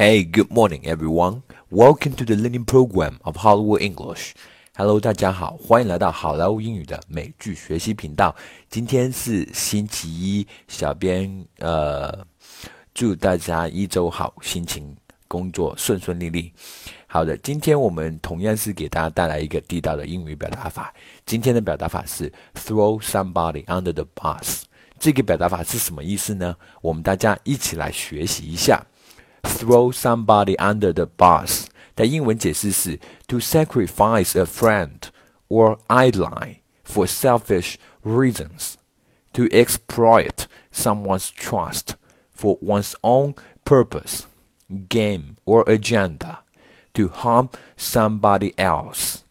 Hey, good morning, everyone. Welcome to the learning program of Hollywood English. Hello，大家好，欢迎来到好莱坞英语的美剧学习频道。今天是星期一，小编呃，祝大家一周好，心情工作顺顺利利。好的，今天我们同样是给大家带来一个地道的英语表达法。今天的表达法是 throw somebody under the bus。这个表达法是什么意思呢？我们大家一起来学习一下。throw somebody under the bus 的英文解释是 to sacrifice a friend or ally for selfish reasons, to exploit someone's trust for one's own purpose, game, or agenda, to harm somebody else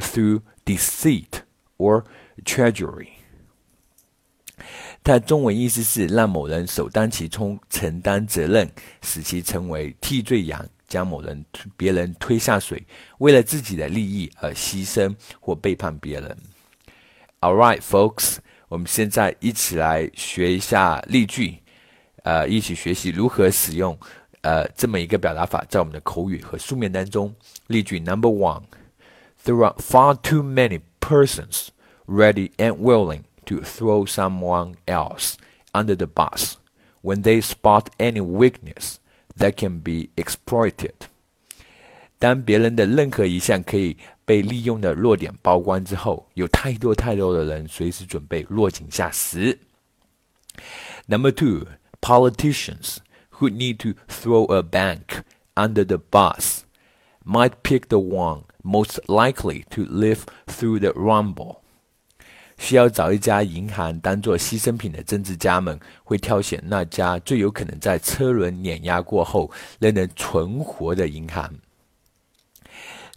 through deceit or treachery. 它中文意思是让某人首当其冲承担责任，使其成为替罪羊，将某人别人推下水，为了自己的利益而牺牲或背叛别人。All right, folks，我们现在一起来学一下例句，呃，一起学习如何使用呃这么一个表达法在我们的口语和书面当中。例句 Number one，There are far too many persons ready and willing. to throw someone else under the bus when they spot any weakness that can be exploited. 当别人的任何一项可以被利用的弱点曝光之后，有太多太多的人随时准备落井下石。Number two, politicians who need to throw a bank under the bus might pick the one most likely to live through the rumble. 需要找一家银行当做牺牲品的政治家们会挑选那家最有可能在车轮碾压过后仍能存活的银行。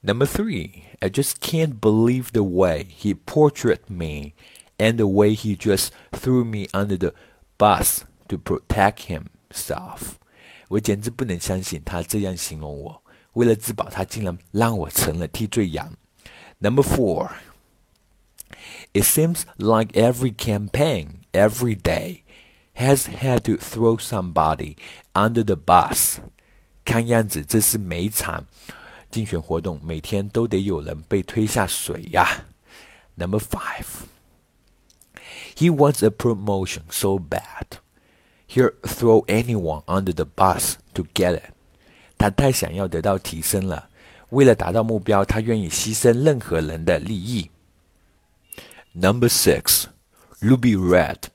Number three, I just can't believe the way he portrayed me and the way he just threw me under the bus to protect himself. 我简直不能相信他这样形容我，为了自保，他竟然让我成了替罪羊。Number four. It seems like every campaign, every day, has had to throw somebody under the bus. 看样子，这是每场竞选活动每天都得有人被推下水呀。Number five. He wants a promotion so bad. He'll throw anyone under the bus to get it. 他太想要得到提升了，为了达到目标，他愿意牺牲任何人的利益。 Number six, Ruby read,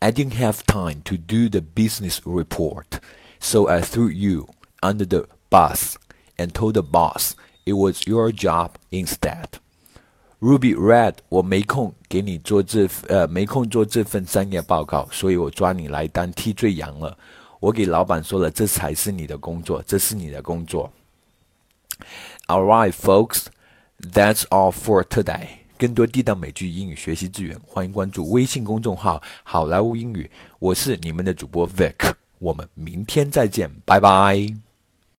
I didn't have time to do the business report, so I threw you under the bus and told the boss it was your job instead. Ruby read，我没空给你做这呃没空做这份商业报告，所以我抓你来当替罪羊了。我给老板说了，这才是你的工作，这是你的工作。All right, folks, that's all for today. 更多地道美剧英语学习资源，欢迎关注微信公众号“好莱坞英语”。我是你们的主播 Vic，我们明天再见，拜拜。